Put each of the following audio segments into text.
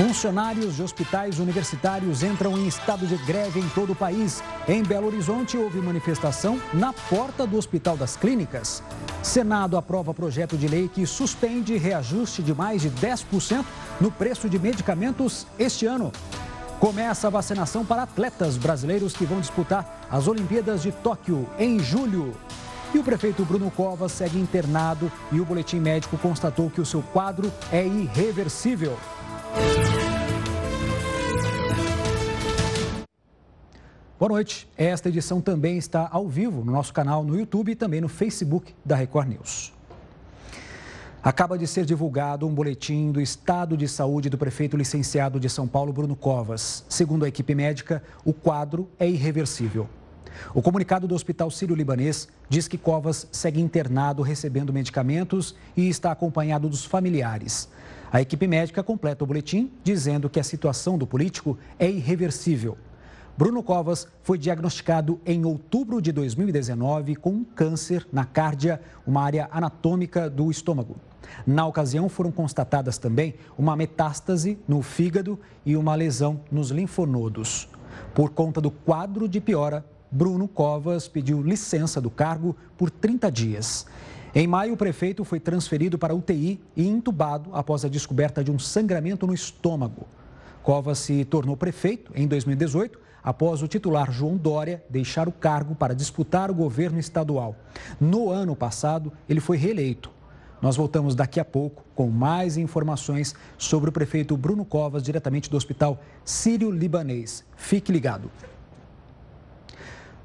Funcionários de hospitais universitários entram em estado de greve em todo o país. Em Belo Horizonte, houve manifestação na porta do Hospital das Clínicas. Senado aprova projeto de lei que suspende reajuste de mais de 10% no preço de medicamentos este ano. Começa a vacinação para atletas brasileiros que vão disputar as Olimpíadas de Tóquio em julho. E o prefeito Bruno Covas segue internado e o boletim médico constatou que o seu quadro é irreversível. Boa noite. Esta edição também está ao vivo no nosso canal no YouTube e também no Facebook da Record News. Acaba de ser divulgado um boletim do estado de saúde do prefeito licenciado de São Paulo, Bruno Covas. Segundo a equipe médica, o quadro é irreversível. O comunicado do Hospital Sírio-Libanês diz que Covas segue internado recebendo medicamentos e está acompanhado dos familiares. A equipe médica completa o boletim dizendo que a situação do político é irreversível. Bruno Covas foi diagnosticado em outubro de 2019 com um câncer na cárdia, uma área anatômica do estômago. Na ocasião, foram constatadas também uma metástase no fígado e uma lesão nos linfonodos. Por conta do quadro de piora, Bruno Covas pediu licença do cargo por 30 dias. Em maio, o prefeito foi transferido para UTI e entubado após a descoberta de um sangramento no estômago. Covas se tornou prefeito em 2018, após o titular João Dória deixar o cargo para disputar o governo estadual. No ano passado, ele foi reeleito. Nós voltamos daqui a pouco com mais informações sobre o prefeito Bruno Covas, diretamente do Hospital Sírio-Libanês. Fique ligado.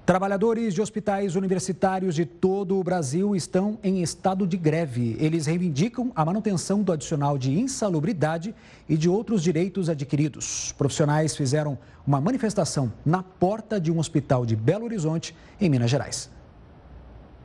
Trabalhadores de hospitais universitários de todo o Brasil estão em estado de greve. Eles reivindicam a manutenção do adicional de insalubridade e de outros direitos adquiridos. Profissionais fizeram uma manifestação na porta de um hospital de Belo Horizonte, em Minas Gerais.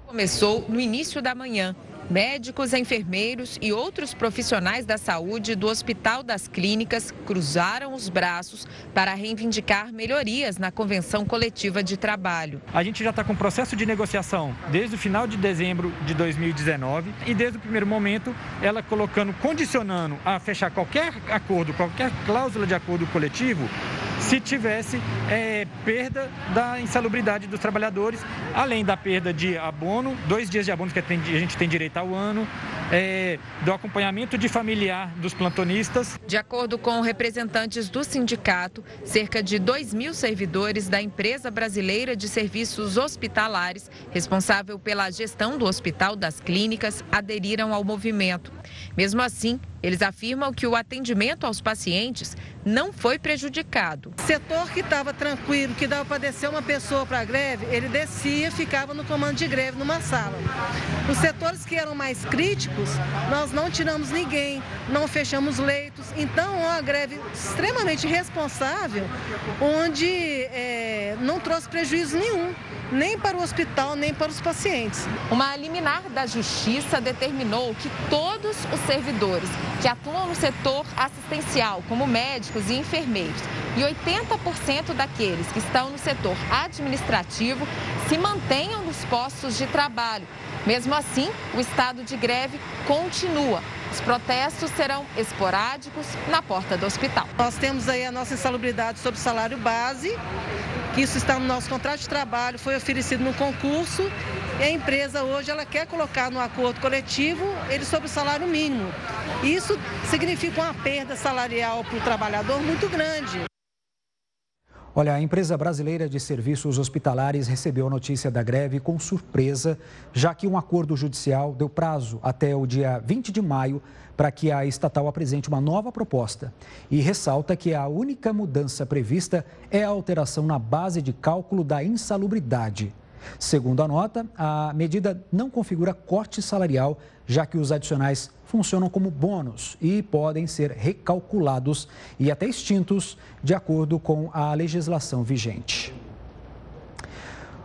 Começou no início da manhã. Médicos, enfermeiros e outros profissionais da saúde do Hospital das Clínicas cruzaram os braços para reivindicar melhorias na convenção coletiva de trabalho. A gente já está com processo de negociação desde o final de dezembro de 2019 e desde o primeiro momento ela colocando, condicionando a fechar qualquer acordo, qualquer cláusula de acordo coletivo se tivesse é, perda da insalubridade dos trabalhadores, além da perda de abono, dois dias de abono que a gente tem direito ao ano, é, do acompanhamento de familiar dos plantonistas. De acordo com representantes do sindicato, cerca de 2 mil servidores da empresa brasileira de serviços hospitalares, responsável pela gestão do Hospital das Clínicas, aderiram ao movimento. Mesmo assim, eles afirmam que o atendimento aos pacientes não foi prejudicado. Setor que estava tranquilo, que dava para descer uma pessoa para a greve, ele descia, ficava no comando de greve numa sala. Os setores que eram mais críticos, nós não tiramos ninguém, não fechamos leitos. Então, é uma greve extremamente responsável, onde é, não trouxe prejuízo nenhum nem para o hospital, nem para os pacientes. Uma liminar da Justiça determinou que todos os servidores que atuam no setor assistencial, como médicos e enfermeiros, e 80% daqueles que estão no setor administrativo se mantenham nos postos de trabalho. Mesmo assim, o estado de greve continua. Os protestos serão esporádicos na porta do hospital. Nós temos aí a nossa insalubridade sobre salário base que isso está no nosso contrato de trabalho, foi oferecido no concurso e a empresa hoje ela quer colocar no acordo coletivo ele sobre o salário mínimo. Isso significa uma perda salarial para o trabalhador muito grande. Olha, a empresa brasileira de serviços hospitalares recebeu a notícia da greve com surpresa, já que um acordo judicial deu prazo até o dia 20 de maio para que a estatal apresente uma nova proposta. E ressalta que a única mudança prevista é a alteração na base de cálculo da insalubridade. Segundo a nota, a medida não configura corte salarial, já que os adicionais funcionam como bônus e podem ser recalculados e até extintos de acordo com a legislação vigente.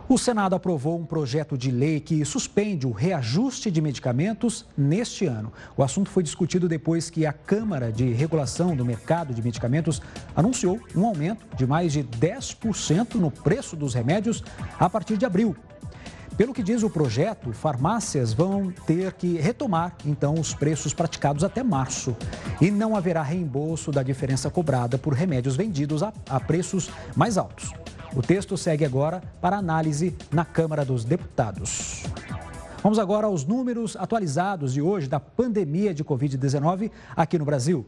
O Senado aprovou um projeto de lei que suspende o reajuste de medicamentos neste ano. O assunto foi discutido depois que a Câmara de Regulação do Mercado de Medicamentos anunciou um aumento de mais de 10% no preço dos remédios a partir de abril. Pelo que diz o projeto, farmácias vão ter que retomar então os preços praticados até março e não haverá reembolso da diferença cobrada por remédios vendidos a, a preços mais altos. O texto segue agora para análise na Câmara dos Deputados. Vamos agora aos números atualizados de hoje da pandemia de Covid-19 aqui no Brasil.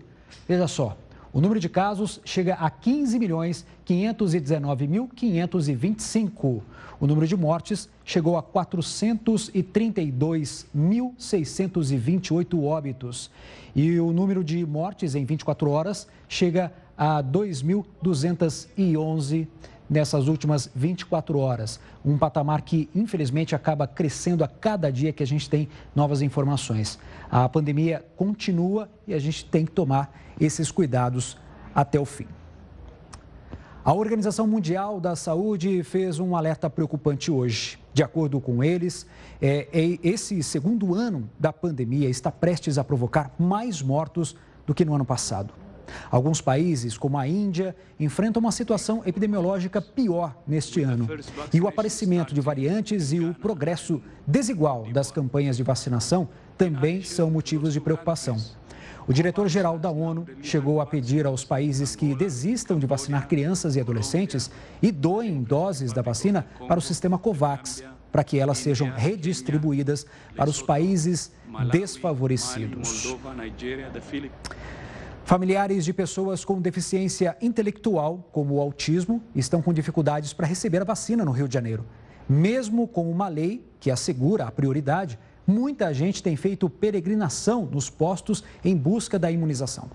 Veja só, o número de casos chega a 15 milhões 519.525. O número de mortes chegou a 432.628 óbitos. E o número de mortes em 24 horas chega a 2.211 nessas últimas 24 horas. Um patamar que, infelizmente, acaba crescendo a cada dia que a gente tem novas informações. A pandemia continua e a gente tem que tomar esses cuidados até o fim. A Organização Mundial da Saúde fez um alerta preocupante hoje. De acordo com eles, é, é, esse segundo ano da pandemia está prestes a provocar mais mortos do que no ano passado. Alguns países, como a Índia, enfrentam uma situação epidemiológica pior neste ano. E o aparecimento de variantes e o progresso desigual das campanhas de vacinação também são motivos de preocupação. O diretor-geral da ONU chegou a pedir aos países que desistam de vacinar crianças e adolescentes e doem doses da vacina para o sistema COVAX, para que elas sejam redistribuídas para os países desfavorecidos. Familiares de pessoas com deficiência intelectual, como o autismo, estão com dificuldades para receber a vacina no Rio de Janeiro. Mesmo com uma lei que assegura a prioridade, muita gente tem feito peregrinação nos postos em busca da imunização.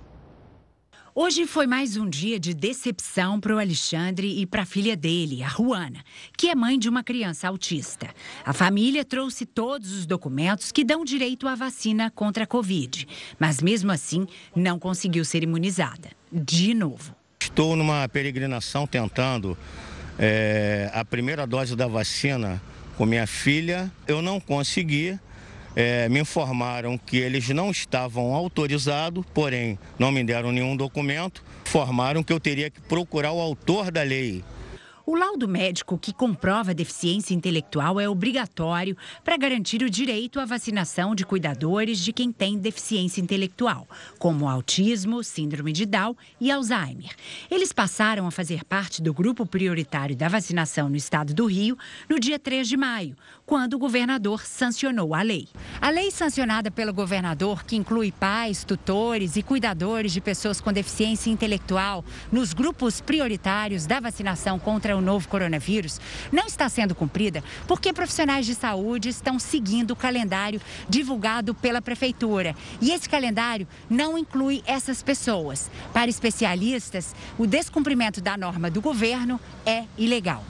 Hoje foi mais um dia de decepção para o Alexandre e para a filha dele, a Ruana, que é mãe de uma criança autista. A família trouxe todos os documentos que dão direito à vacina contra a Covid, mas mesmo assim não conseguiu ser imunizada. De novo. Estou numa peregrinação tentando é, a primeira dose da vacina com minha filha. Eu não consegui é, me informaram que eles não estavam autorizados, porém não me deram nenhum documento. Informaram que eu teria que procurar o autor da lei. O laudo médico que comprova deficiência intelectual é obrigatório para garantir o direito à vacinação de cuidadores de quem tem deficiência intelectual, como autismo, síndrome de Down e Alzheimer. Eles passaram a fazer parte do grupo prioritário da vacinação no estado do Rio no dia 3 de maio, quando o governador sancionou a lei. A lei sancionada pelo governador, que inclui pais, tutores e cuidadores de pessoas com deficiência intelectual nos grupos prioritários da vacinação contra o novo coronavírus, não está sendo cumprida porque profissionais de saúde estão seguindo o calendário divulgado pela prefeitura. E esse calendário não inclui essas pessoas. Para especialistas, o descumprimento da norma do governo é ilegal.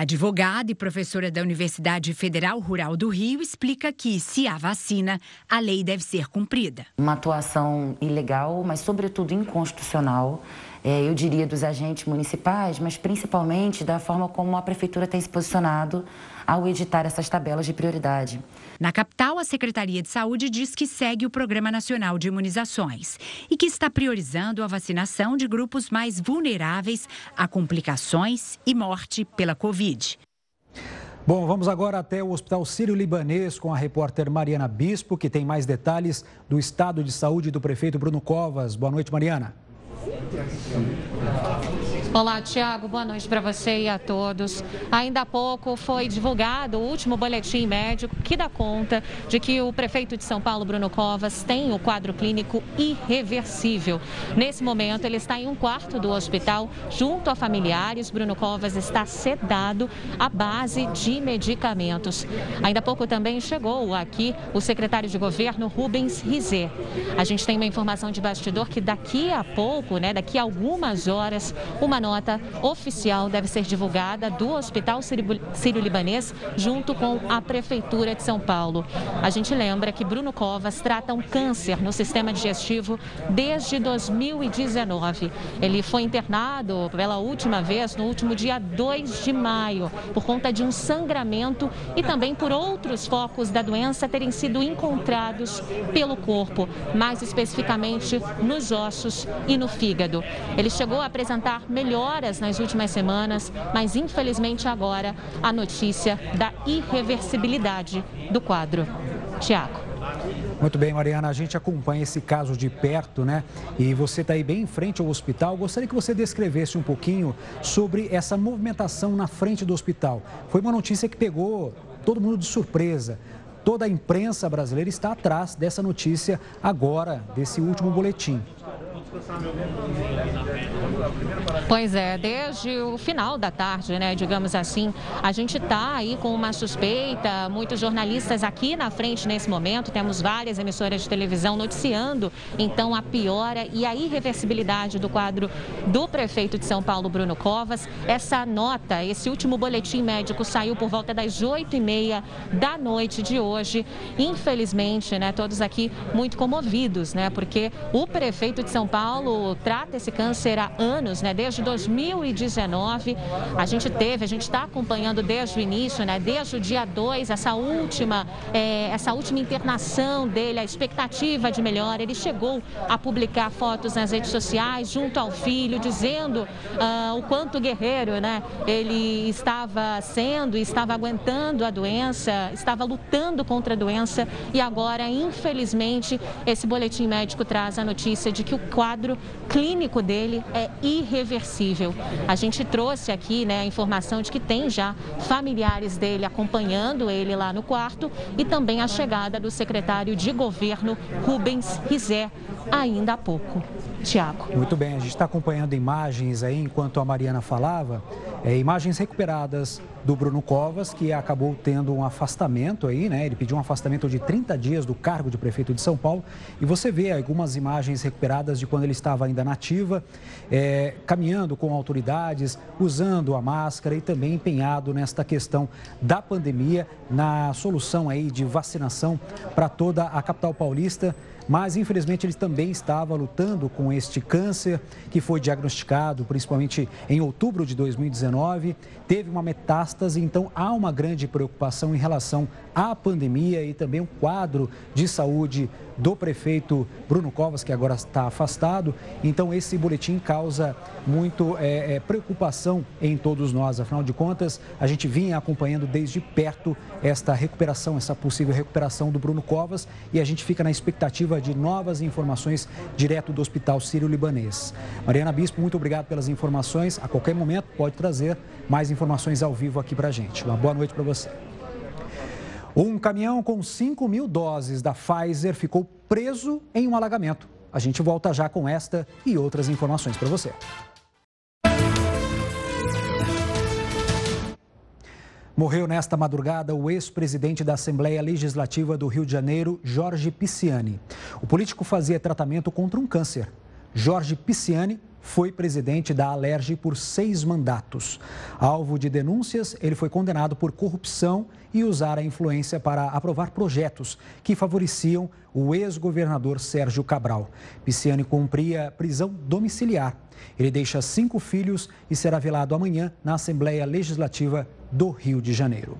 Advogada e professora da Universidade Federal Rural do Rio explica que, se há vacina, a lei deve ser cumprida. Uma atuação ilegal, mas, sobretudo, inconstitucional é, eu diria, dos agentes municipais, mas principalmente da forma como a prefeitura tem se posicionado ao editar essas tabelas de prioridade. Na capital, a Secretaria de Saúde diz que segue o Programa Nacional de Imunizações e que está priorizando a vacinação de grupos mais vulneráveis a complicações e morte pela Covid. Bom, vamos agora até o Hospital Sírio-Libanês com a repórter Mariana Bispo, que tem mais detalhes do estado de saúde do prefeito Bruno Covas. Boa noite, Mariana. Olá, Tiago. Boa noite para você e a todos. Ainda há pouco foi divulgado o último boletim médico que dá conta de que o prefeito de São Paulo, Bruno Covas, tem o quadro clínico irreversível. Nesse momento, ele está em um quarto do hospital junto a familiares. Bruno Covas está sedado à base de medicamentos. Ainda há pouco também chegou aqui o secretário de governo, Rubens Rizet. A gente tem uma informação de bastidor que daqui a pouco, né, daqui a algumas horas, uma nota oficial deve ser divulgada do Hospital Sírio-Libanês junto com a Prefeitura de São Paulo. A gente lembra que Bruno Covas trata um câncer no sistema digestivo desde 2019. Ele foi internado pela última vez no último dia 2 de maio por conta de um sangramento e também por outros focos da doença terem sido encontrados pelo corpo, mais especificamente nos ossos e no fígado. Ele chegou a apresentar melhoras nas últimas semanas, mas infelizmente agora a notícia da irreversibilidade do quadro. Tiago. Muito bem, Mariana, a gente acompanha esse caso de perto, né? E você está aí bem em frente ao hospital. Gostaria que você descrevesse um pouquinho sobre essa movimentação na frente do hospital. Foi uma notícia que pegou todo mundo de surpresa. Toda a imprensa brasileira está atrás dessa notícia agora, desse último boletim. Pois é, desde o final da tarde, né, digamos assim, a gente está aí com uma suspeita, muitos jornalistas aqui na frente nesse momento, temos várias emissoras de televisão noticiando, então, a piora e a irreversibilidade do quadro do prefeito de São Paulo, Bruno Covas. Essa nota, esse último boletim médico saiu por volta das oito e meia da noite de hoje. Infelizmente, né, todos aqui muito comovidos, né, porque o prefeito de São Paulo Paulo trata esse câncer há anos, né? Desde 2019. A gente teve, a gente está acompanhando desde o início, né? Desde o dia 2, essa última, é, essa última internação dele, a expectativa de melhora. Ele chegou a publicar fotos nas redes sociais junto ao filho, dizendo uh, o quanto guerreiro, né? Ele estava sendo, estava aguentando a doença, estava lutando contra a doença e agora, infelizmente, esse boletim médico traz a notícia de que o quadro quadro clínico dele é irreversível. A gente trouxe aqui né, a informação de que tem já familiares dele acompanhando ele lá no quarto e também a chegada do secretário de governo Rubens Rizé ainda há pouco. Tiago. Muito bem, a gente está acompanhando imagens aí enquanto a Mariana falava, é, imagens recuperadas do Bruno Covas, que acabou tendo um afastamento aí, né? Ele pediu um afastamento de 30 dias do cargo de prefeito de São Paulo. E você vê algumas imagens recuperadas de quando ele estava ainda nativa, é, caminhando com autoridades, usando a máscara e também empenhado nesta questão da pandemia, na solução aí de vacinação para toda a capital paulista mas infelizmente ele também estava lutando com este câncer que foi diagnosticado principalmente em outubro de 2019, teve uma metástase, então há uma grande preocupação em relação à pandemia e também o quadro de saúde do prefeito Bruno Covas, que agora está afastado. Então, esse boletim causa muito é, é, preocupação em todos nós. Afinal de contas, a gente vinha acompanhando desde perto esta recuperação, essa possível recuperação do Bruno Covas e a gente fica na expectativa de novas informações direto do Hospital Sírio-Libanês. Mariana Bispo, muito obrigado pelas informações. A qualquer momento pode trazer mais informações ao vivo aqui para a gente. Uma boa noite para você. Um caminhão com 5 mil doses da Pfizer ficou preso em um alagamento. A gente volta já com esta e outras informações para você. Morreu nesta madrugada o ex-presidente da Assembleia Legislativa do Rio de Janeiro, Jorge Pisciani. O político fazia tratamento contra um câncer. Jorge Pisciani foi presidente da Alerj por seis mandatos. Alvo de denúncias, ele foi condenado por corrupção e usar a influência para aprovar projetos que favoreciam o ex-governador Sérgio Cabral. Pisciani cumpria prisão domiciliar. Ele deixa cinco filhos e será velado amanhã na Assembleia Legislativa do Rio de Janeiro.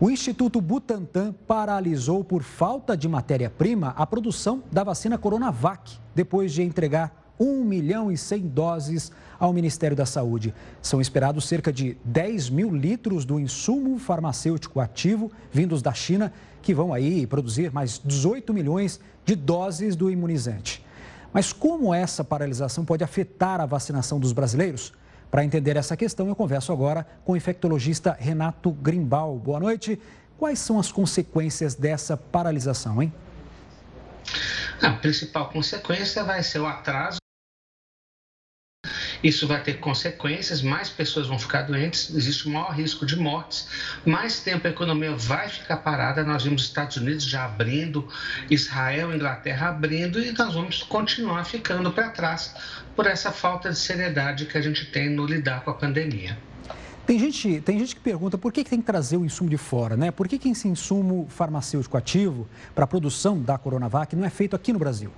O Instituto Butantan paralisou por falta de matéria-prima a produção da vacina Coronavac, depois de entregar 1 milhão e 100 doses ao Ministério da Saúde. São esperados cerca de 10 mil litros do insumo farmacêutico ativo vindos da China, que vão aí produzir mais 18 milhões de doses do imunizante. Mas como essa paralisação pode afetar a vacinação dos brasileiros? Para entender essa questão, eu converso agora com o infectologista Renato Grimbal. Boa noite. Quais são as consequências dessa paralisação, hein? A principal consequência vai ser o atraso isso vai ter consequências, mais pessoas vão ficar doentes, existe um maior risco de mortes, mais tempo a economia vai ficar parada. Nós vimos Estados Unidos já abrindo, Israel, Inglaterra abrindo e nós vamos continuar ficando para trás por essa falta de seriedade que a gente tem no lidar com a pandemia. Tem gente, tem gente que pergunta por que, que tem que trazer o insumo de fora, né? Por que, que esse insumo farmacêutico ativo para a produção da Coronavac não é feito aqui no Brasil?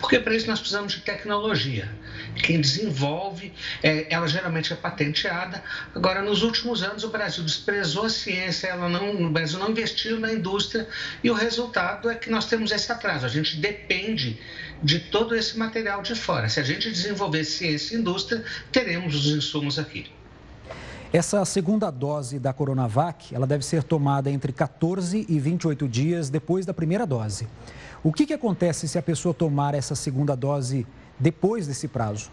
Porque para isso nós precisamos de tecnologia. quem desenvolve, é, ela geralmente é patenteada. Agora, nos últimos anos, o Brasil desprezou a ciência, ela não, o Brasil não investiu na indústria e o resultado é que nós temos esse atraso. A gente depende de todo esse material de fora. Se a gente desenvolver ciência e indústria, teremos os insumos aqui. Essa segunda dose da Coronavac, ela deve ser tomada entre 14 e 28 dias depois da primeira dose. O que, que acontece se a pessoa tomar essa segunda dose depois desse prazo?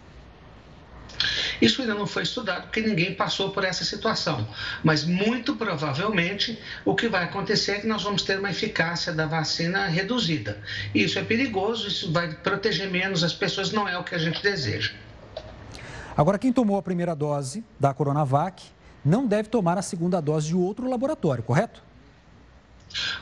Isso ainda não foi estudado porque ninguém passou por essa situação. Mas muito provavelmente o que vai acontecer é que nós vamos ter uma eficácia da vacina reduzida. Isso é perigoso, isso vai proteger menos as pessoas, não é o que a gente deseja. Agora, quem tomou a primeira dose da Coronavac não deve tomar a segunda dose de outro laboratório, correto?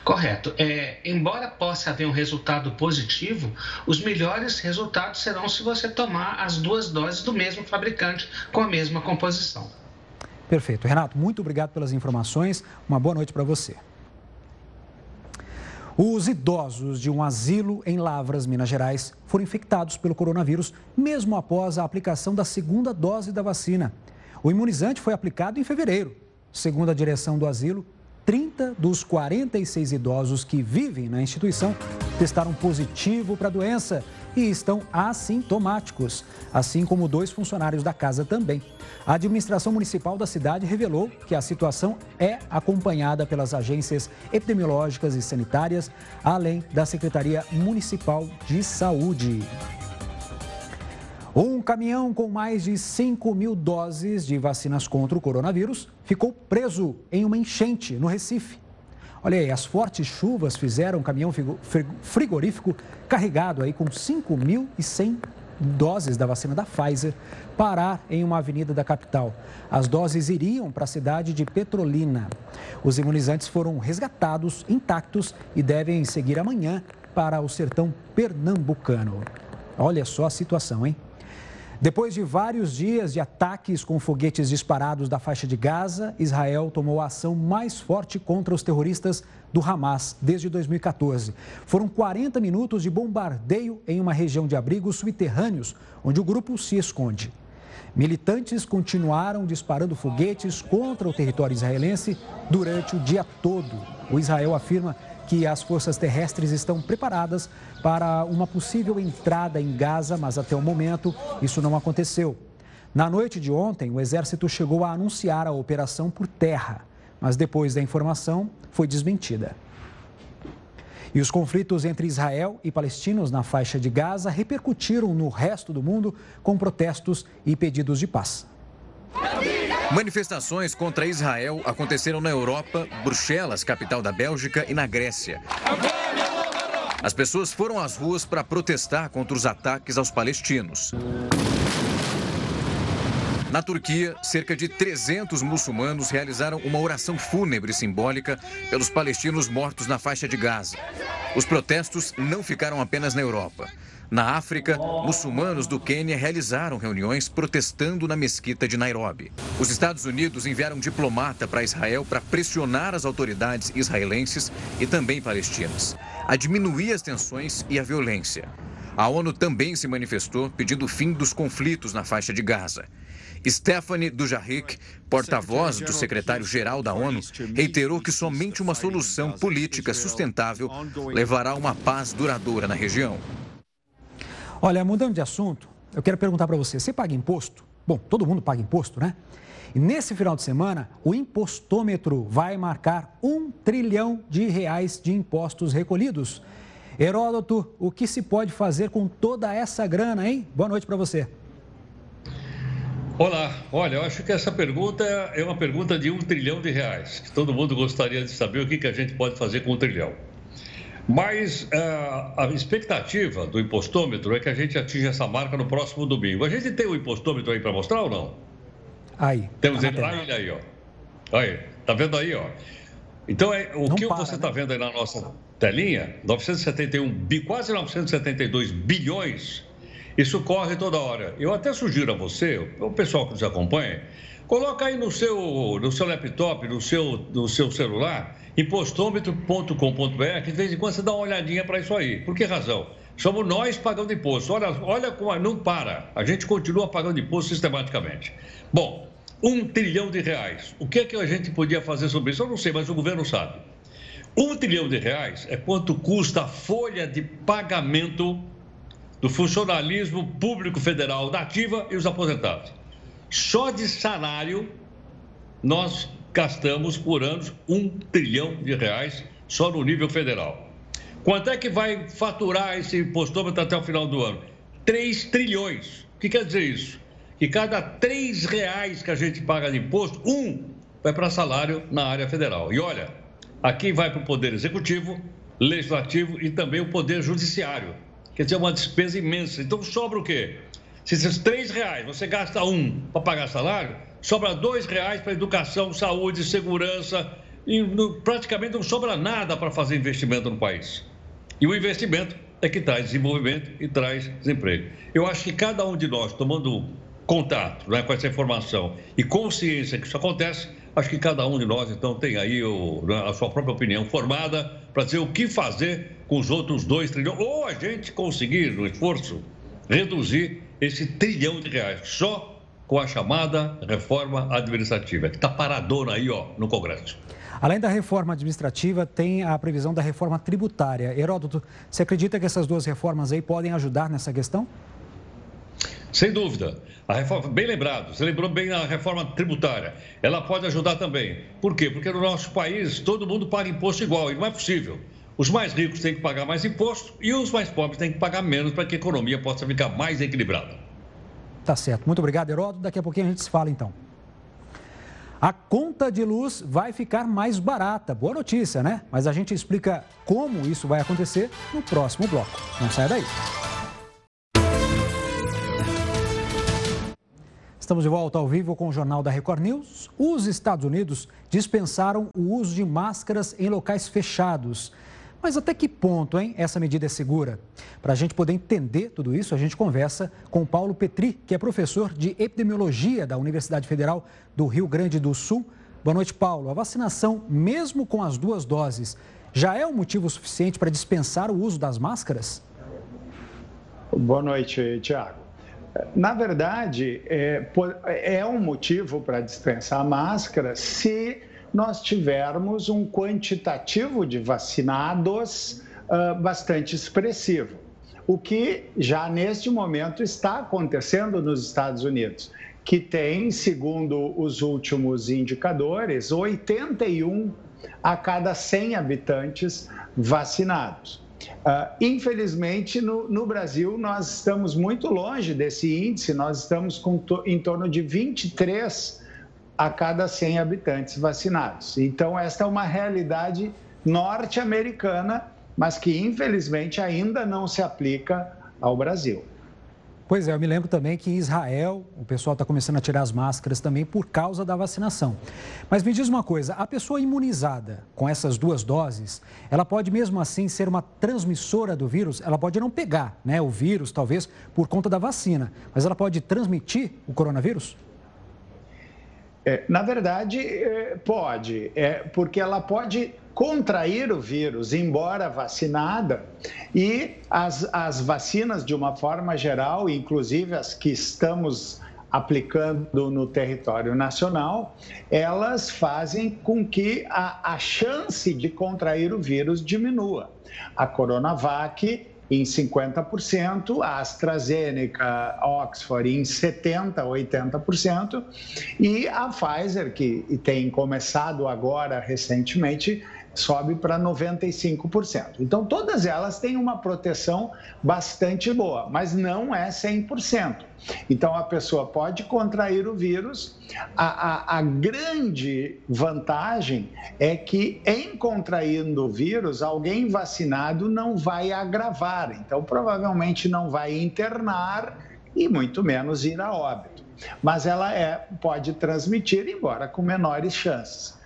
Correto. É, embora possa haver um resultado positivo, os melhores resultados serão se você tomar as duas doses do mesmo fabricante com a mesma composição. Perfeito. Renato, muito obrigado pelas informações. Uma boa noite para você. Os idosos de um asilo em Lavras, Minas Gerais, foram infectados pelo coronavírus mesmo após a aplicação da segunda dose da vacina. O imunizante foi aplicado em fevereiro. Segundo a direção do asilo, 30 dos 46 idosos que vivem na instituição testaram positivo para a doença e estão assintomáticos, assim como dois funcionários da casa também. A administração municipal da cidade revelou que a situação é acompanhada pelas agências epidemiológicas e sanitárias, além da Secretaria Municipal de Saúde. Um caminhão com mais de 5 mil doses de vacinas contra o coronavírus ficou preso em uma enchente no Recife. Olha aí, as fortes chuvas fizeram um caminhão frigorífico carregado aí com 5.100 doses da vacina da Pfizer parar em uma avenida da capital. As doses iriam para a cidade de Petrolina. Os imunizantes foram resgatados intactos e devem seguir amanhã para o sertão pernambucano. Olha só a situação, hein? Depois de vários dias de ataques com foguetes disparados da faixa de Gaza, Israel tomou a ação mais forte contra os terroristas do Hamas desde 2014. Foram 40 minutos de bombardeio em uma região de abrigos subterrâneos, onde o grupo se esconde. Militantes continuaram disparando foguetes contra o território israelense durante o dia todo. O Israel afirma que as forças terrestres estão preparadas para uma possível entrada em Gaza, mas até o momento isso não aconteceu. Na noite de ontem, o exército chegou a anunciar a operação por terra, mas depois da informação foi desmentida. E os conflitos entre Israel e palestinos na faixa de Gaza repercutiram no resto do mundo com protestos e pedidos de paz. Manifestações contra Israel aconteceram na Europa, Bruxelas, capital da Bélgica, e na Grécia. As pessoas foram às ruas para protestar contra os ataques aos palestinos. Na Turquia, cerca de 300 muçulmanos realizaram uma oração fúnebre simbólica pelos palestinos mortos na faixa de Gaza. Os protestos não ficaram apenas na Europa. Na África, muçulmanos do Quênia realizaram reuniões protestando na mesquita de Nairobi. Os Estados Unidos enviaram um diplomata para Israel para pressionar as autoridades israelenses e também palestinas a diminuir as tensões e a violência. A ONU também se manifestou pedindo o fim dos conflitos na faixa de Gaza. Stephanie Dujarric, porta-voz do secretário-geral da ONU, reiterou que somente uma solução política sustentável levará a uma paz duradoura na região. Olha, mudando de assunto, eu quero perguntar para você: você paga imposto? Bom, todo mundo paga imposto, né? E nesse final de semana, o impostômetro vai marcar um trilhão de reais de impostos recolhidos. Heródoto, o que se pode fazer com toda essa grana, hein? Boa noite para você. Olá, olha, eu acho que essa pergunta é uma pergunta de um trilhão de reais. Que todo mundo gostaria de saber o que, que a gente pode fazer com um trilhão. Mas uh, a expectativa do impostômetro é que a gente atinja essa marca no próximo domingo. A gente tem o impostômetro aí para mostrar ou não? Aí. Temos ele, olha aí, ó. Aí, tá vendo aí, ó. Então, é, o não que para, você está né? vendo aí na nossa telinha, 971, quase 972 bilhões, isso corre toda hora. Eu até sugiro a você, o pessoal que nos acompanha, coloca aí no seu, no seu laptop, no seu, no seu celular, impostômetro.com.br, que de vez em quando você dá uma olhadinha para isso aí. Por que razão? somos nós pagando imposto. Olha, olha como não para. A gente continua pagando imposto sistematicamente. Bom, um trilhão de reais. O que é que a gente podia fazer sobre isso? Eu não sei, mas o governo sabe. Um trilhão de reais é quanto custa a folha de pagamento do funcionalismo público federal da ativa e os aposentados. Só de salário, nós gastamos por ano um trilhão de reais só no nível federal. Quanto é que vai faturar esse impostômetro até o final do ano? 3 trilhões. O que quer dizer isso? Que cada 3 reais que a gente paga de imposto, um vai para salário na área federal. E olha, aqui vai para o Poder Executivo, Legislativo e também o Poder Judiciário. Quer dizer, é uma despesa imensa. Então sobra o quê? Se esses 3 reais você gasta um para pagar salário, sobra dois reais para educação, saúde, segurança, e praticamente não sobra nada para fazer investimento no país. E o investimento é que traz desenvolvimento e traz desemprego. Eu acho que cada um de nós, tomando contato né, com essa informação e consciência que isso acontece, acho que cada um de nós, então, tem aí o, né, a sua própria opinião formada para dizer o que fazer com os outros dois trilhões, ou a gente conseguir, no esforço, reduzir esse trilhão de reais só com a chamada reforma administrativa, que está paradona aí ó, no Congresso. Além da reforma administrativa, tem a previsão da reforma tributária. Heródoto, você acredita que essas duas reformas aí podem ajudar nessa questão? Sem dúvida. A reforma, bem lembrado, você lembrou bem a reforma tributária. Ela pode ajudar também. Por quê? Porque no nosso país todo mundo paga imposto igual e não é possível. Os mais ricos têm que pagar mais imposto e os mais pobres têm que pagar menos para que a economia possa ficar mais equilibrada. Tá certo. Muito obrigado, Heródoto. Daqui a pouquinho a gente se fala então. A conta de luz vai ficar mais barata. Boa notícia, né? Mas a gente explica como isso vai acontecer no próximo bloco. Não saia daí. Estamos de volta ao vivo com o Jornal da Record News. Os Estados Unidos dispensaram o uso de máscaras em locais fechados. Mas até que ponto, hein, essa medida é segura? Para a gente poder entender tudo isso, a gente conversa com Paulo Petri, que é professor de epidemiologia da Universidade Federal do Rio Grande do Sul. Boa noite, Paulo. A vacinação, mesmo com as duas doses, já é um motivo suficiente para dispensar o uso das máscaras? Boa noite, Tiago. Na verdade, é, é um motivo para dispensar a máscara se nós tivermos um quantitativo de vacinados uh, bastante expressivo, o que já neste momento está acontecendo nos Estados Unidos, que tem, segundo os últimos indicadores, 81 a cada 100 habitantes vacinados. Uh, infelizmente, no, no, Brasil, nós estamos muito longe desse índice, nós estamos com to, em torno de 23 a cada 100 habitantes vacinados. Então, esta é uma realidade norte-americana, mas que infelizmente ainda não se aplica ao Brasil. Pois é, eu me lembro também que em Israel o pessoal está começando a tirar as máscaras também por causa da vacinação. Mas me diz uma coisa: a pessoa imunizada com essas duas doses, ela pode mesmo assim ser uma transmissora do vírus? Ela pode não pegar né, o vírus, talvez, por conta da vacina, mas ela pode transmitir o coronavírus? É, na verdade, é, pode, é, porque ela pode contrair o vírus, embora vacinada, e as, as vacinas, de uma forma geral, inclusive as que estamos aplicando no território nacional, elas fazem com que a, a chance de contrair o vírus diminua. A Coronavac em 50%, a AstraZeneca, Oxford em 70%, 80%, e a Pfizer, que tem começado agora recentemente, sobe para 95%. Então, todas elas têm uma proteção bastante boa, mas não é 100%. Então, a pessoa pode contrair o vírus. A, a, a grande vantagem é que, em contraindo o vírus, alguém vacinado não vai agravar. Então, provavelmente não vai internar e muito menos ir a óbito. Mas ela é, pode transmitir, embora com menores chances.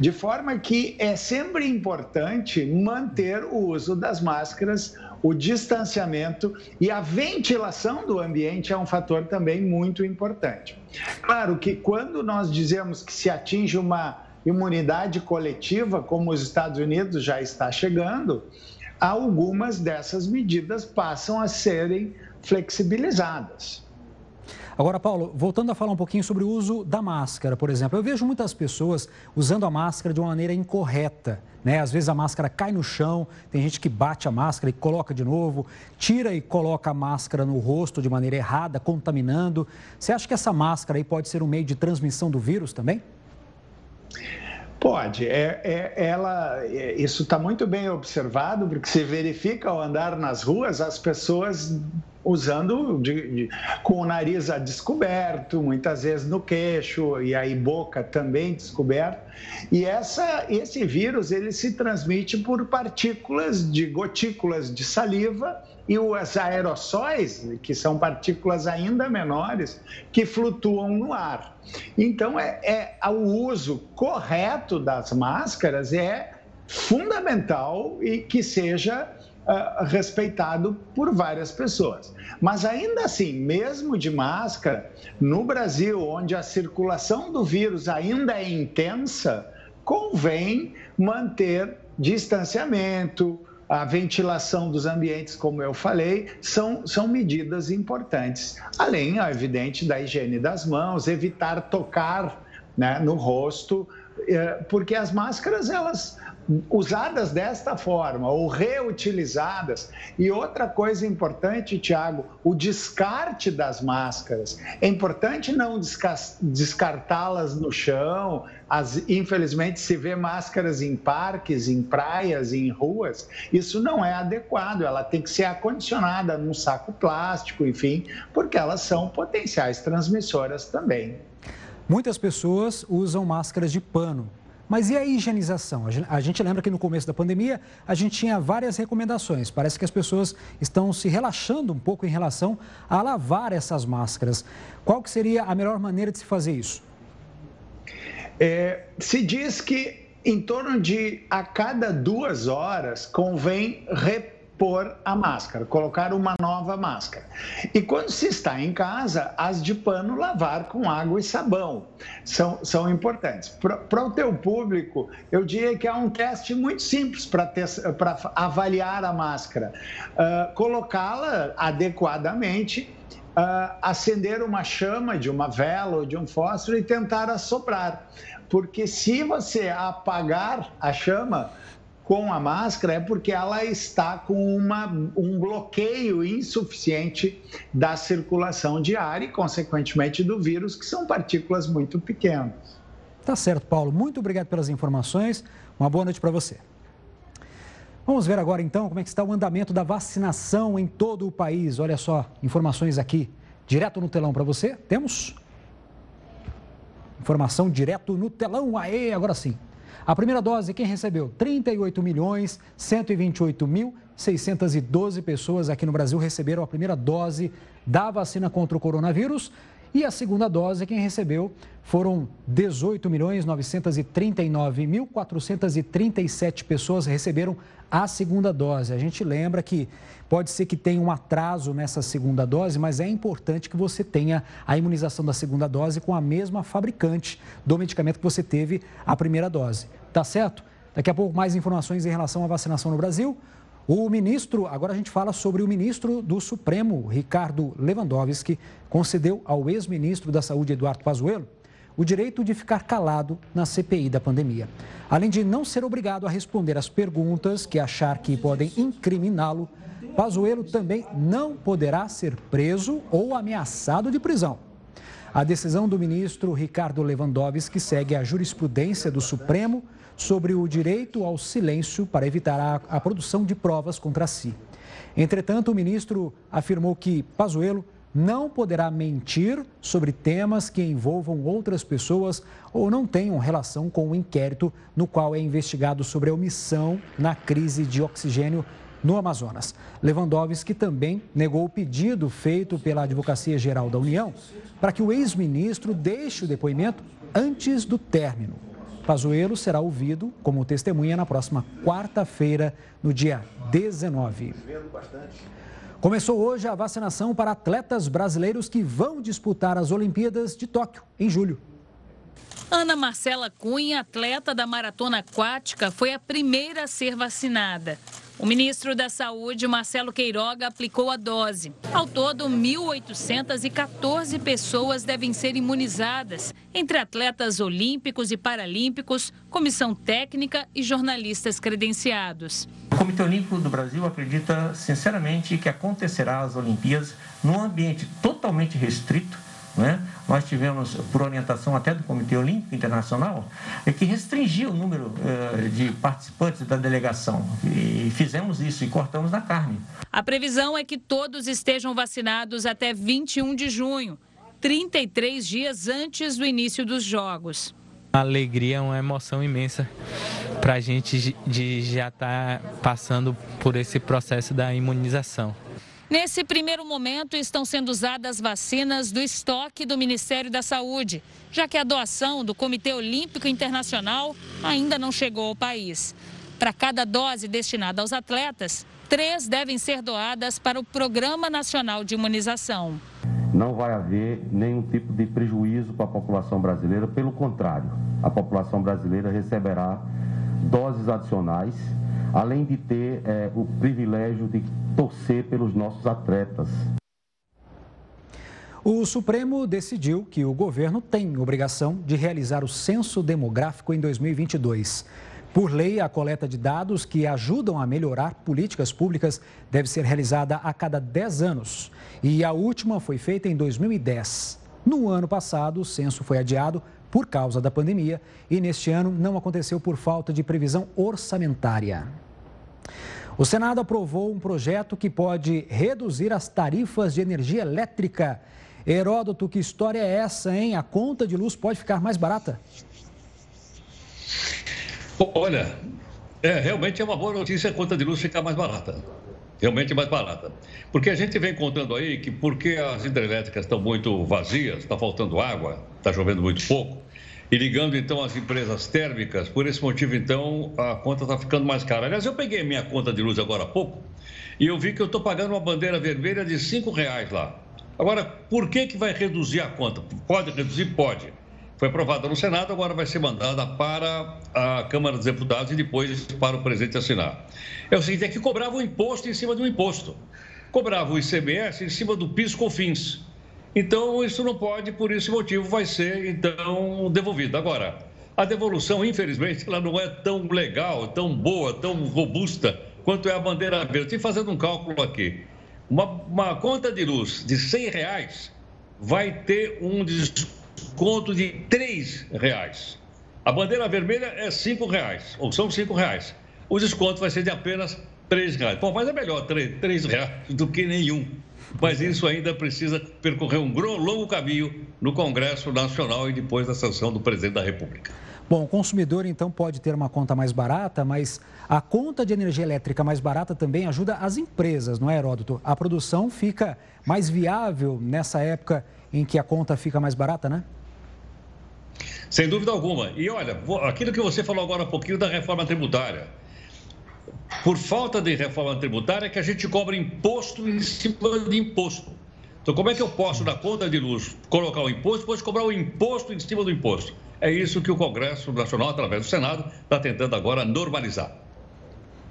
De forma que é sempre importante manter o uso das máscaras, o distanciamento e a ventilação do ambiente é um fator também muito importante. Claro que quando nós dizemos que se atinge uma imunidade coletiva, como os Estados Unidos já está chegando, algumas dessas medidas passam a serem flexibilizadas. Agora, Paulo, voltando a falar um pouquinho sobre o uso da máscara, por exemplo, eu vejo muitas pessoas usando a máscara de uma maneira incorreta. Né? Às vezes a máscara cai no chão, tem gente que bate a máscara e coloca de novo, tira e coloca a máscara no rosto de maneira errada, contaminando. Você acha que essa máscara aí pode ser um meio de transmissão do vírus também? Pode. É, é ela, é, isso está muito bem observado, porque se verifica ao andar nas ruas as pessoas usando de, de, com o nariz a descoberto, muitas vezes no queixo e aí boca também descoberto. E essa, esse vírus ele se transmite por partículas de gotículas de saliva e os aerossóis, que são partículas ainda menores, que flutuam no ar. Então, é, é o uso correto das máscaras é fundamental e que seja uh, respeitado por várias pessoas. Mas ainda assim, mesmo de máscara, no Brasil, onde a circulação do vírus ainda é intensa, convém manter distanciamento, a ventilação dos ambientes, como eu falei, são, são medidas importantes. Além, é evidente, da higiene das mãos, evitar tocar né, no rosto, eh, porque as máscaras, elas usadas desta forma ou reutilizadas. E outra coisa importante, Tiago, o descarte das máscaras. É importante não descartá-las no chão. As, infelizmente, se vê máscaras em parques, em praias, em ruas. Isso não é adequado. Ela tem que ser acondicionada num saco plástico, enfim, porque elas são potenciais transmissoras também. Muitas pessoas usam máscaras de pano mas e a higienização? A gente lembra que no começo da pandemia a gente tinha várias recomendações. Parece que as pessoas estão se relaxando um pouco em relação a lavar essas máscaras. Qual que seria a melhor maneira de se fazer isso? É, se diz que em torno de a cada duas horas convém repor pôr a máscara, colocar uma nova máscara. E quando se está em casa, as de pano lavar com água e sabão são, são importantes. Para o teu público, eu diria que há um teste muito simples para avaliar a máscara. Uh, Colocá-la adequadamente Uh, acender uma chama de uma vela ou de um fósforo e tentar assoprar. Porque se você apagar a chama, com a máscara é porque ela está com uma, um bloqueio insuficiente da circulação de ar e, consequentemente, do vírus, que são partículas muito pequenas. Tá certo, Paulo. Muito obrigado pelas informações. Uma boa noite para você. Vamos ver agora, então, como é que está o andamento da vacinação em todo o país. Olha só, informações aqui, direto no telão para você. Temos? Informação direto no telão. Aê, agora sim. A primeira dose, quem recebeu? 38 milhões 128 mil 612 pessoas aqui no Brasil receberam a primeira dose da vacina contra o coronavírus. E a segunda dose, quem recebeu foram 18 milhões 939 mil 437 pessoas receberam a segunda dose. A gente lembra que pode ser que tenha um atraso nessa segunda dose, mas é importante que você tenha a imunização da segunda dose com a mesma fabricante do medicamento que você teve a primeira dose. Tá certo? Daqui a pouco mais informações em relação à vacinação no Brasil. O ministro, agora a gente fala sobre o ministro do Supremo, Ricardo Lewandowski, concedeu ao ex-ministro da Saúde, Eduardo Pazuello, o direito de ficar calado na CPI da pandemia. Além de não ser obrigado a responder às perguntas que achar que podem incriminá-lo, Pazuello também não poderá ser preso ou ameaçado de prisão. A decisão do ministro Ricardo Lewandowski segue a jurisprudência do Supremo sobre o direito ao silêncio para evitar a, a produção de provas contra si. Entretanto, o ministro afirmou que Pazuello não poderá mentir sobre temas que envolvam outras pessoas ou não tenham relação com o inquérito no qual é investigado sobre a omissão na crise de oxigênio no Amazonas. Lewandowski também negou o pedido feito pela Advocacia Geral da União para que o ex-ministro deixe o depoimento antes do término. Pazuello será ouvido como testemunha na próxima quarta-feira, no dia 19. Começou hoje a vacinação para atletas brasileiros que vão disputar as Olimpíadas de Tóquio em julho. Ana Marcela Cunha, atleta da maratona aquática, foi a primeira a ser vacinada. O ministro da Saúde, Marcelo Queiroga, aplicou a dose. Ao todo, 1.814 pessoas devem ser imunizadas, entre atletas olímpicos e paralímpicos, comissão técnica e jornalistas credenciados. O Comitê Olímpico do Brasil acredita sinceramente que acontecerá as Olimpíadas num ambiente totalmente restrito né? Nós tivemos, por orientação até do Comitê Olímpico Internacional, é que restringiu o número eh, de participantes da delegação. E fizemos isso e cortamos na carne. A previsão é que todos estejam vacinados até 21 de junho, 33 dias antes do início dos Jogos. A alegria é uma emoção imensa para a gente de já estar tá passando por esse processo da imunização. Nesse primeiro momento, estão sendo usadas vacinas do estoque do Ministério da Saúde, já que a doação do Comitê Olímpico Internacional ainda não chegou ao país. Para cada dose destinada aos atletas, três devem ser doadas para o Programa Nacional de Imunização. Não vai haver nenhum tipo de prejuízo para a população brasileira, pelo contrário, a população brasileira receberá doses adicionais além de ter é, o privilégio de torcer pelos nossos atletas. O Supremo decidiu que o governo tem obrigação de realizar o censo demográfico em 2022. Por lei, a coleta de dados que ajudam a melhorar políticas públicas deve ser realizada a cada 10 anos. E a última foi feita em 2010. No ano passado, o censo foi adiado por causa da pandemia e neste ano não aconteceu por falta de previsão orçamentária. O Senado aprovou um projeto que pode reduzir as tarifas de energia elétrica. Heródoto, que história é essa, hein? A conta de luz pode ficar mais barata? Olha, é, realmente é uma boa notícia a conta de luz ficar mais barata. Realmente mais barata. Porque a gente vem contando aí que porque as hidrelétricas estão muito vazias, está faltando água, está chovendo muito pouco, e ligando então as empresas térmicas, por esse motivo então a conta está ficando mais cara. Aliás, eu peguei minha conta de luz agora há pouco e eu vi que eu estou pagando uma bandeira vermelha de cinco reais lá. Agora, por que, que vai reduzir a conta? Pode reduzir? Pode. Foi aprovada no Senado, agora vai ser mandada para a Câmara dos Deputados e depois para o presidente assinar. É o seguinte, é que cobrava o imposto em cima do imposto. Cobrava o ICMS em cima do PIS-COFINS. Então, isso não pode, por esse motivo, vai ser, então, devolvido. Agora, a devolução, infelizmente, ela não é tão legal, tão boa, tão robusta quanto é a bandeira verde. Estou fazendo um cálculo aqui. Uma, uma, conta de luz de 100 reais vai ter um desconto de 3 reais. A bandeira vermelha é 5 reais, ou são 5 reais. O desconto vai ser de apenas 3 reais. Bom, mas é melhor 3, 3 reais do que nenhum mas isso ainda precisa percorrer um longo caminho no Congresso Nacional e depois da sanção do presidente da República. Bom, o consumidor então pode ter uma conta mais barata, mas a conta de energia elétrica mais barata também ajuda as empresas, não é, Heródoto? A produção fica mais viável nessa época em que a conta fica mais barata, né? Sem dúvida alguma. E olha, aquilo que você falou agora um pouquinho da reforma tributária por falta de reforma tributária, que a gente cobra imposto em cima de imposto. Então, como é que eu posso, na conta de luz, colocar o imposto, depois cobrar o imposto em cima do imposto? É isso que o Congresso Nacional, através do Senado, está tentando agora normalizar.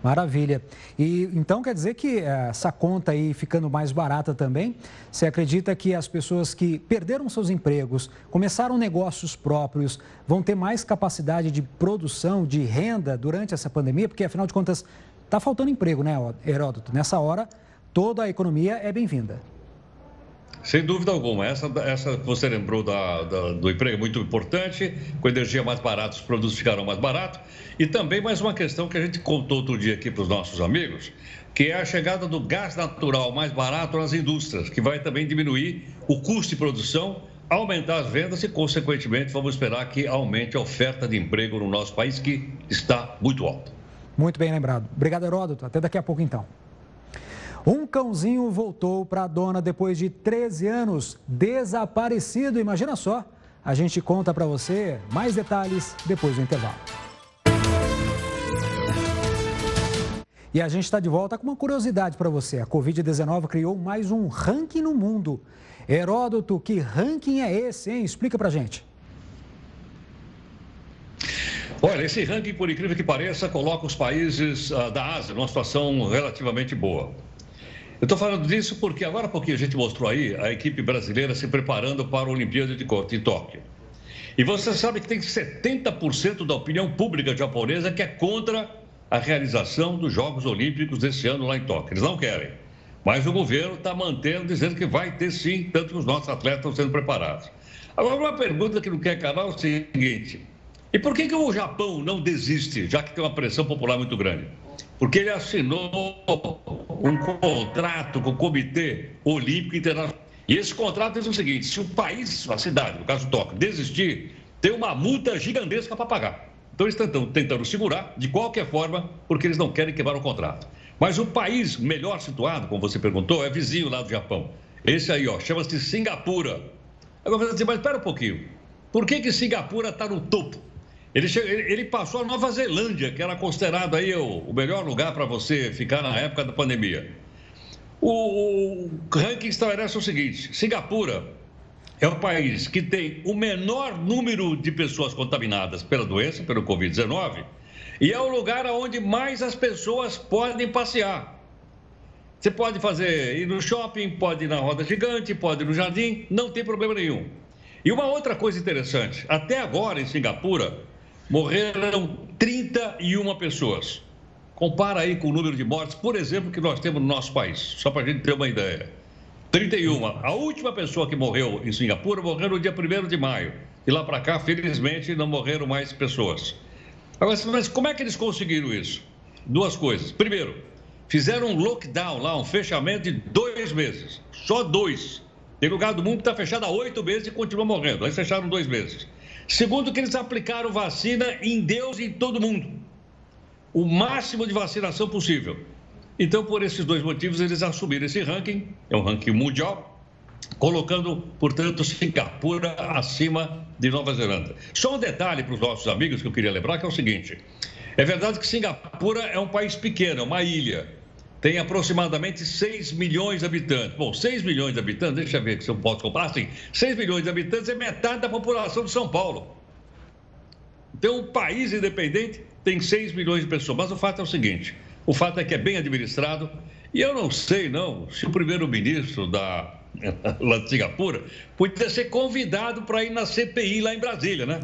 Maravilha. E então quer dizer que eh, essa conta aí ficando mais barata também, você acredita que as pessoas que perderam seus empregos, começaram negócios próprios, vão ter mais capacidade de produção, de renda durante essa pandemia? Porque afinal de contas, está faltando emprego, né, Heródoto? Nessa hora, toda a economia é bem-vinda. Sem dúvida alguma. Essa, essa você lembrou da, da, do emprego é muito importante. Com energia mais barata, os produtos ficarão mais baratos. E também mais uma questão que a gente contou outro dia aqui para os nossos amigos, que é a chegada do gás natural mais barato nas indústrias, que vai também diminuir o custo de produção, aumentar as vendas e, consequentemente, vamos esperar que aumente a oferta de emprego no nosso país, que está muito alta. Muito bem lembrado. Obrigado, Heródoto. Até daqui a pouco, então. Um cãozinho voltou para a dona depois de 13 anos, desaparecido. Imagina só. A gente conta para você mais detalhes depois do intervalo. E a gente está de volta com uma curiosidade para você. A Covid-19 criou mais um ranking no mundo. Heródoto, que ranking é esse, hein? Explica para gente. Olha, esse ranking, por incrível que pareça, coloca os países uh, da Ásia numa situação relativamente boa. Eu estou falando disso porque agora há pouquinho a gente mostrou aí a equipe brasileira se preparando para a Olimpíada de, de Tóquio. E você sabe que tem 70% da opinião pública japonesa que é contra a realização dos Jogos Olímpicos desse ano lá em Tóquio. Eles não querem. Mas o governo está mantendo, dizendo que vai ter sim, tanto que os nossos atletas estão sendo preparados. Agora, uma pergunta que não quer calar é o seguinte: e por que, que o Japão não desiste, já que tem uma pressão popular muito grande? Porque ele assinou um contrato com o Comitê Olímpico Internacional. E esse contrato diz o seguinte: se o país, a cidade, no caso Tóquio, desistir, tem uma multa gigantesca para pagar. Então eles estão tentando segurar de qualquer forma, porque eles não querem quebrar o contrato. Mas o país melhor situado, como você perguntou, é vizinho lá do Japão. Esse aí, ó, chama-se Singapura. Agora você dizer, mas espera um pouquinho. Por que, que Singapura está no topo? Ele, chegou, ele, passou a Nova Zelândia, que era considerado aí o, o melhor lugar para você ficar na época da pandemia. O, o ranking estabelece o seguinte: Singapura é o país que tem o menor número de pessoas contaminadas pela doença, pelo Covid-19, e é o lugar onde mais as pessoas podem passear. Você pode fazer ir no shopping, pode ir na roda gigante, pode ir no jardim, não tem problema nenhum. E uma outra coisa interessante: até agora em Singapura morreram 31 pessoas. Compara aí com o número de mortes, por exemplo, que nós temos no nosso país, só para a gente ter uma ideia. 31. A última pessoa que morreu em Singapura morreu no dia 1 de maio. E lá para cá, felizmente, não morreram mais pessoas. Agora, mas como é que eles conseguiram isso? Duas coisas. Primeiro, fizeram um lockdown lá, um fechamento de dois meses. Só dois. Tem lugar do mundo que está fechado há oito meses e continua morrendo. Aí fecharam dois meses. Segundo, que eles aplicaram vacina em Deus e em todo mundo. O máximo de vacinação possível. Então, por esses dois motivos, eles assumiram esse ranking, é um ranking mundial, colocando, portanto, Singapura acima de Nova Zelândia. Só um detalhe para os nossos amigos que eu queria lembrar, que é o seguinte: é verdade que Singapura é um país pequeno, é uma ilha. Tem aproximadamente 6 milhões de habitantes. Bom, 6 milhões de habitantes, deixa eu ver se eu posso comparar. Assim, 6 milhões de habitantes é metade da população de São Paulo. Então, um país independente tem 6 milhões de pessoas. Mas o fato é o seguinte: o fato é que é bem administrado. E eu não sei, não, se o primeiro-ministro da lá de Singapura podia ser convidado para ir na CPI lá em Brasília, né?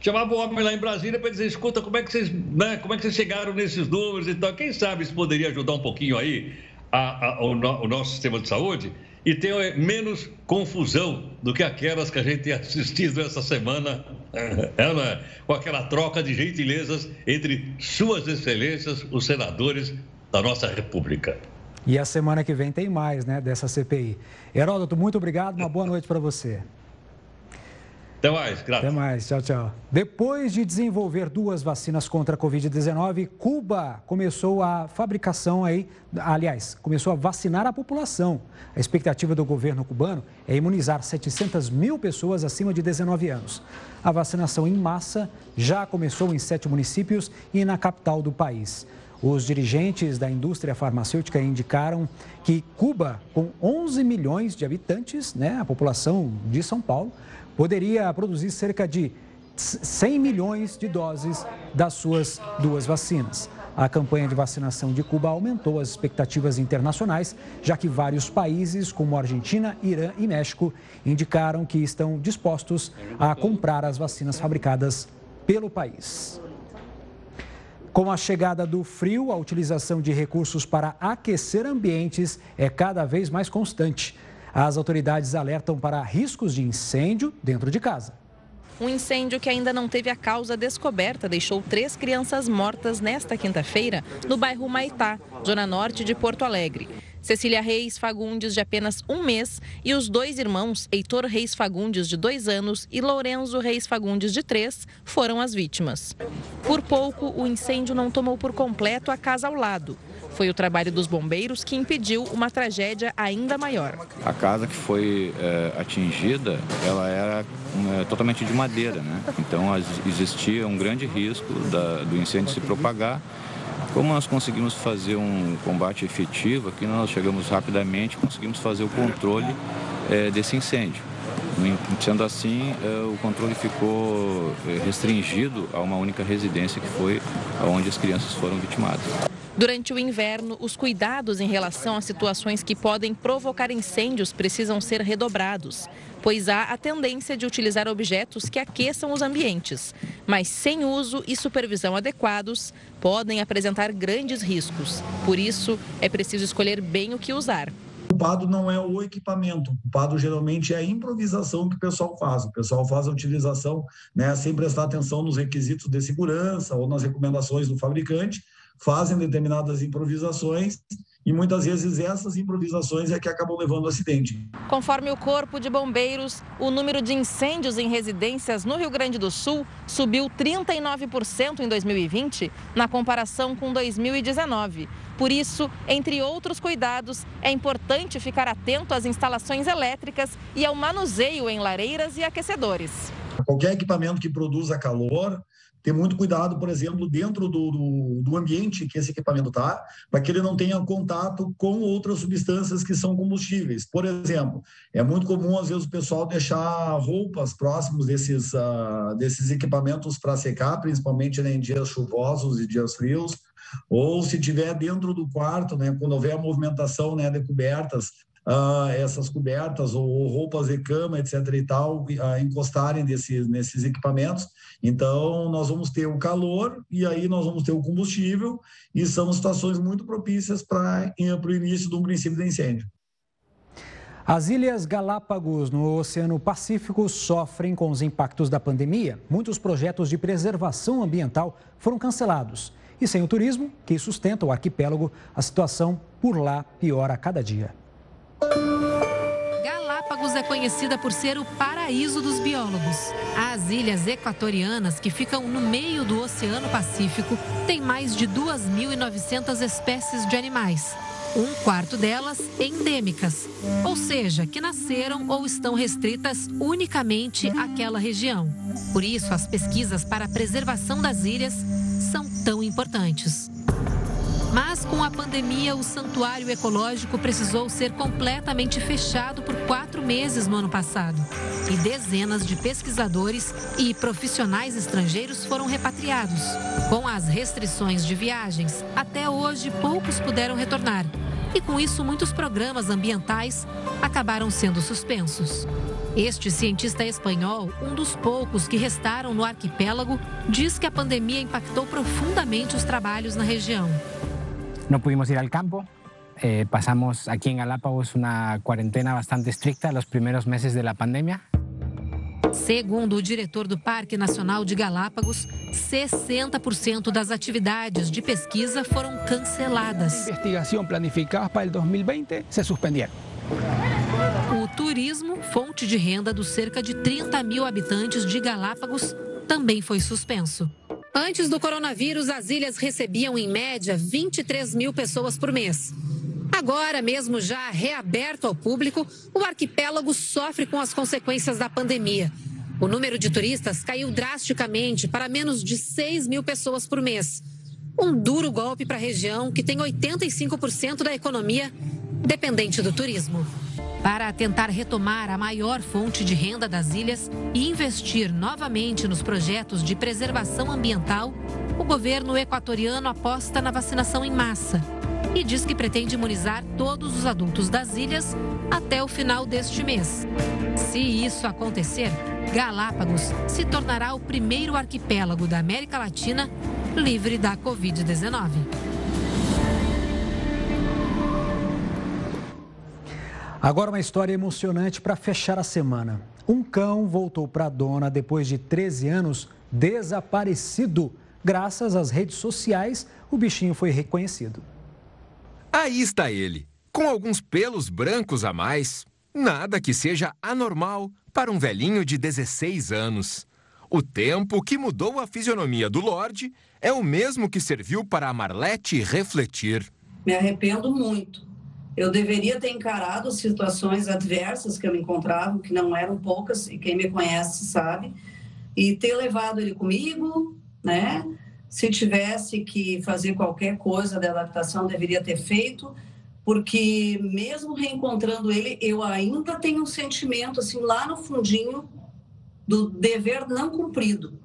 Chamava o homem lá em Brasília para dizer, escuta, como é, que vocês, né, como é que vocês chegaram nesses números e tal? Quem sabe isso poderia ajudar um pouquinho aí a, a, o, no, o nosso sistema de saúde e ter é, menos confusão do que aquelas que a gente tem assistido essa semana, ela, com aquela troca de gentilezas entre suas excelências, os senadores da nossa República. E a semana que vem tem mais, né, dessa CPI. Heródoto, muito obrigado, uma boa noite para você. Até mais, graças. Até mais, tchau, tchau. Depois de desenvolver duas vacinas contra a Covid-19, Cuba começou a fabricação aí, aliás, começou a vacinar a população. A expectativa do governo cubano é imunizar 700 mil pessoas acima de 19 anos. A vacinação em massa já começou em sete municípios e na capital do país. Os dirigentes da indústria farmacêutica indicaram que Cuba, com 11 milhões de habitantes, né, a população de São Paulo, poderia produzir cerca de 100 milhões de doses das suas duas vacinas. A campanha de vacinação de Cuba aumentou as expectativas internacionais, já que vários países, como Argentina, Irã e México, indicaram que estão dispostos a comprar as vacinas fabricadas pelo país. Com a chegada do frio, a utilização de recursos para aquecer ambientes é cada vez mais constante. As autoridades alertam para riscos de incêndio dentro de casa. Um incêndio que ainda não teve a causa descoberta deixou três crianças mortas nesta quinta-feira no bairro Maitá, zona norte de Porto Alegre. Cecília Reis Fagundes, de apenas um mês, e os dois irmãos, Heitor Reis Fagundes, de dois anos, e Lourenço Reis Fagundes, de três, foram as vítimas. Por pouco, o incêndio não tomou por completo a casa ao lado. Foi o trabalho dos bombeiros que impediu uma tragédia ainda maior. A casa que foi é, atingida, ela era é, totalmente de madeira, né? Então existia um grande risco da, do incêndio se propagar. Como nós conseguimos fazer um combate efetivo, aqui nós chegamos rapidamente, conseguimos fazer o controle é, desse incêndio. Sendo assim, o controle ficou restringido a uma única residência que foi onde as crianças foram vitimadas. Durante o inverno, os cuidados em relação a situações que podem provocar incêndios precisam ser redobrados, pois há a tendência de utilizar objetos que aqueçam os ambientes, mas sem uso e supervisão adequados, podem apresentar grandes riscos. Por isso, é preciso escolher bem o que usar. O culpado não é o equipamento, o culpado geralmente é a improvisação que o pessoal faz. O pessoal faz a utilização né, sem prestar atenção nos requisitos de segurança ou nas recomendações do fabricante fazem determinadas improvisações e muitas vezes essas improvisações é que acabam levando ao acidente. Conforme o Corpo de Bombeiros, o número de incêndios em residências no Rio Grande do Sul subiu 39% em 2020, na comparação com 2019. Por isso, entre outros cuidados, é importante ficar atento às instalações elétricas e ao manuseio em lareiras e aquecedores. Qualquer equipamento que produza calor, ter muito cuidado, por exemplo, dentro do, do, do ambiente que esse equipamento está, para que ele não tenha contato com outras substâncias que são combustíveis. Por exemplo, é muito comum, às vezes, o pessoal deixar roupas próximos desses, uh, desses equipamentos para secar, principalmente né, em dias chuvosos e dias frios, ou se tiver dentro do quarto, né, quando houver a movimentação né, de cobertas, uh, essas cobertas ou, ou, roupas de cama, etc. e tal, uh, encostarem nesses equipamentos. Então, nós vamos ter o calor e aí nós vamos ter o combustível e são situações muito propícias para o início de um princípio de incêndio. As Ilhas Galápagos, no Oceano Pacífico, sofrem com os impactos da pandemia. Muitos projetos de preservação ambiental foram cancelados. E sem o turismo, que sustenta o arquipélago, a situação por lá piora a cada dia. Galápagos é conhecida por ser o paraíso dos biólogos. As ilhas equatorianas, que ficam no meio do Oceano Pacífico, têm mais de 2.900 espécies de animais. Um quarto delas endêmicas, ou seja, que nasceram ou estão restritas unicamente àquela região. Por isso, as pesquisas para a preservação das ilhas são tão importantes. Mas com a pandemia, o santuário ecológico precisou ser completamente fechado por quatro meses no ano passado. E dezenas de pesquisadores e profissionais estrangeiros foram repatriados. Com as restrições de viagens, até hoje poucos puderam retornar. E com isso, muitos programas ambientais acabaram sendo suspensos. Este cientista espanhol, um dos poucos que restaram no arquipélago, diz que a pandemia impactou profundamente os trabalhos na região. No pudimos ir al campo. Eh, pasamos aquí en Galápagos una cuarentena bastante estricta los primeros meses de la pandemia. Segundo o diretor do Parque Nacional de Galápagos, 60% das atividades de pesquisa foram canceladas. A investigação planificada para o 2020 se suspenderam. O turismo, fonte de renda dos cerca de 30 mil habitantes de Galápagos, também foi suspenso. Antes do coronavírus, as ilhas recebiam em média 23 mil pessoas por mês. Agora, mesmo já reaberto ao público, o arquipélago sofre com as consequências da pandemia. O número de turistas caiu drasticamente para menos de 6 mil pessoas por mês. Um duro golpe para a região que tem 85% da economia dependente do turismo. Para tentar retomar a maior fonte de renda das ilhas e investir novamente nos projetos de preservação ambiental, o governo equatoriano aposta na vacinação em massa e diz que pretende imunizar todos os adultos das ilhas até o final deste mês. Se isso acontecer, Galápagos se tornará o primeiro arquipélago da América Latina livre da Covid-19. Agora uma história emocionante para fechar a semana. Um cão voltou para a dona depois de 13 anos desaparecido. Graças às redes sociais, o bichinho foi reconhecido. Aí está ele, com alguns pelos brancos a mais. Nada que seja anormal para um velhinho de 16 anos. O tempo que mudou a fisionomia do Lorde é o mesmo que serviu para a Marlete refletir. Me arrependo muito eu deveria ter encarado situações adversas que eu me encontrava, que não eram poucas, e quem me conhece sabe, e ter levado ele comigo, né? Se tivesse que fazer qualquer coisa de adaptação, deveria ter feito, porque mesmo reencontrando ele, eu ainda tenho um sentimento assim lá no fundinho do dever não cumprido,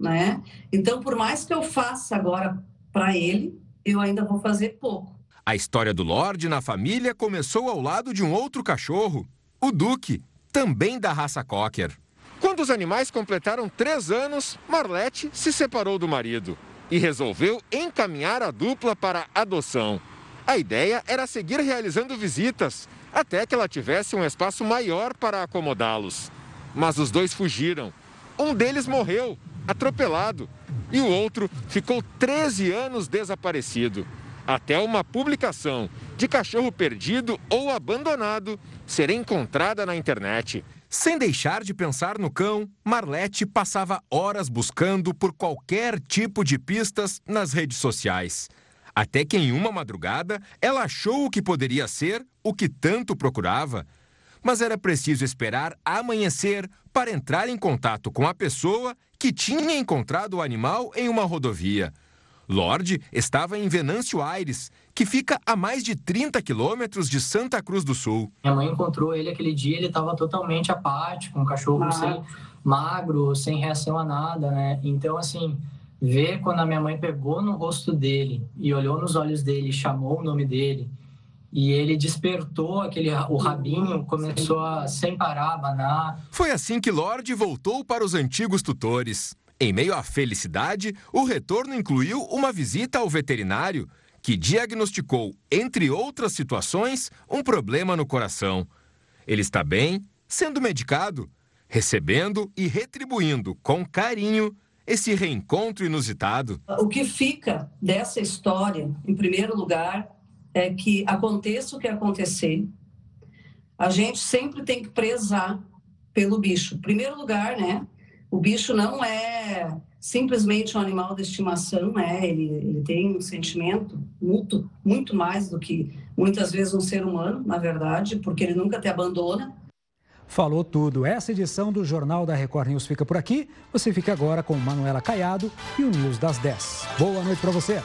né? Então, por mais que eu faça agora para ele, eu ainda vou fazer pouco. A história do Lorde na família começou ao lado de um outro cachorro, o Duque, também da raça Cocker. Quando os animais completaram três anos, Marlete se separou do marido e resolveu encaminhar a dupla para adoção. A ideia era seguir realizando visitas até que ela tivesse um espaço maior para acomodá-los. Mas os dois fugiram. Um deles morreu, atropelado, e o outro ficou 13 anos desaparecido. Até uma publicação de cachorro perdido ou abandonado ser encontrada na internet. Sem deixar de pensar no cão, Marlete passava horas buscando por qualquer tipo de pistas nas redes sociais. Até que em uma madrugada ela achou o que poderia ser o que tanto procurava. Mas era preciso esperar amanhecer para entrar em contato com a pessoa que tinha encontrado o animal em uma rodovia. Lorde estava em Venâncio Aires, que fica a mais de 30 quilômetros de Santa Cruz do Sul. Minha mãe encontrou ele aquele dia, ele estava totalmente apático, um cachorro sem, magro, sem reação a nada, né? Então, assim, ver quando a minha mãe pegou no rosto dele e olhou nos olhos dele, chamou o nome dele, e ele despertou aquele o rabinho, começou a sem parar abanar. Foi assim que Lorde voltou para os antigos tutores. Em meio à felicidade, o retorno incluiu uma visita ao veterinário, que diagnosticou, entre outras situações, um problema no coração. Ele está bem, sendo medicado, recebendo e retribuindo com carinho esse reencontro inusitado. O que fica dessa história, em primeiro lugar, é que aconteça o que acontecer, a gente sempre tem que prezar pelo bicho. Em primeiro lugar, né? O bicho não é simplesmente um animal de estimação, né? Ele, ele tem um sentimento muito, muito mais do que muitas vezes um ser humano, na verdade, porque ele nunca te abandona. Falou tudo. Essa edição do Jornal da Record News fica por aqui. Você fica agora com Manuela Caiado e o News das 10. Boa noite para você.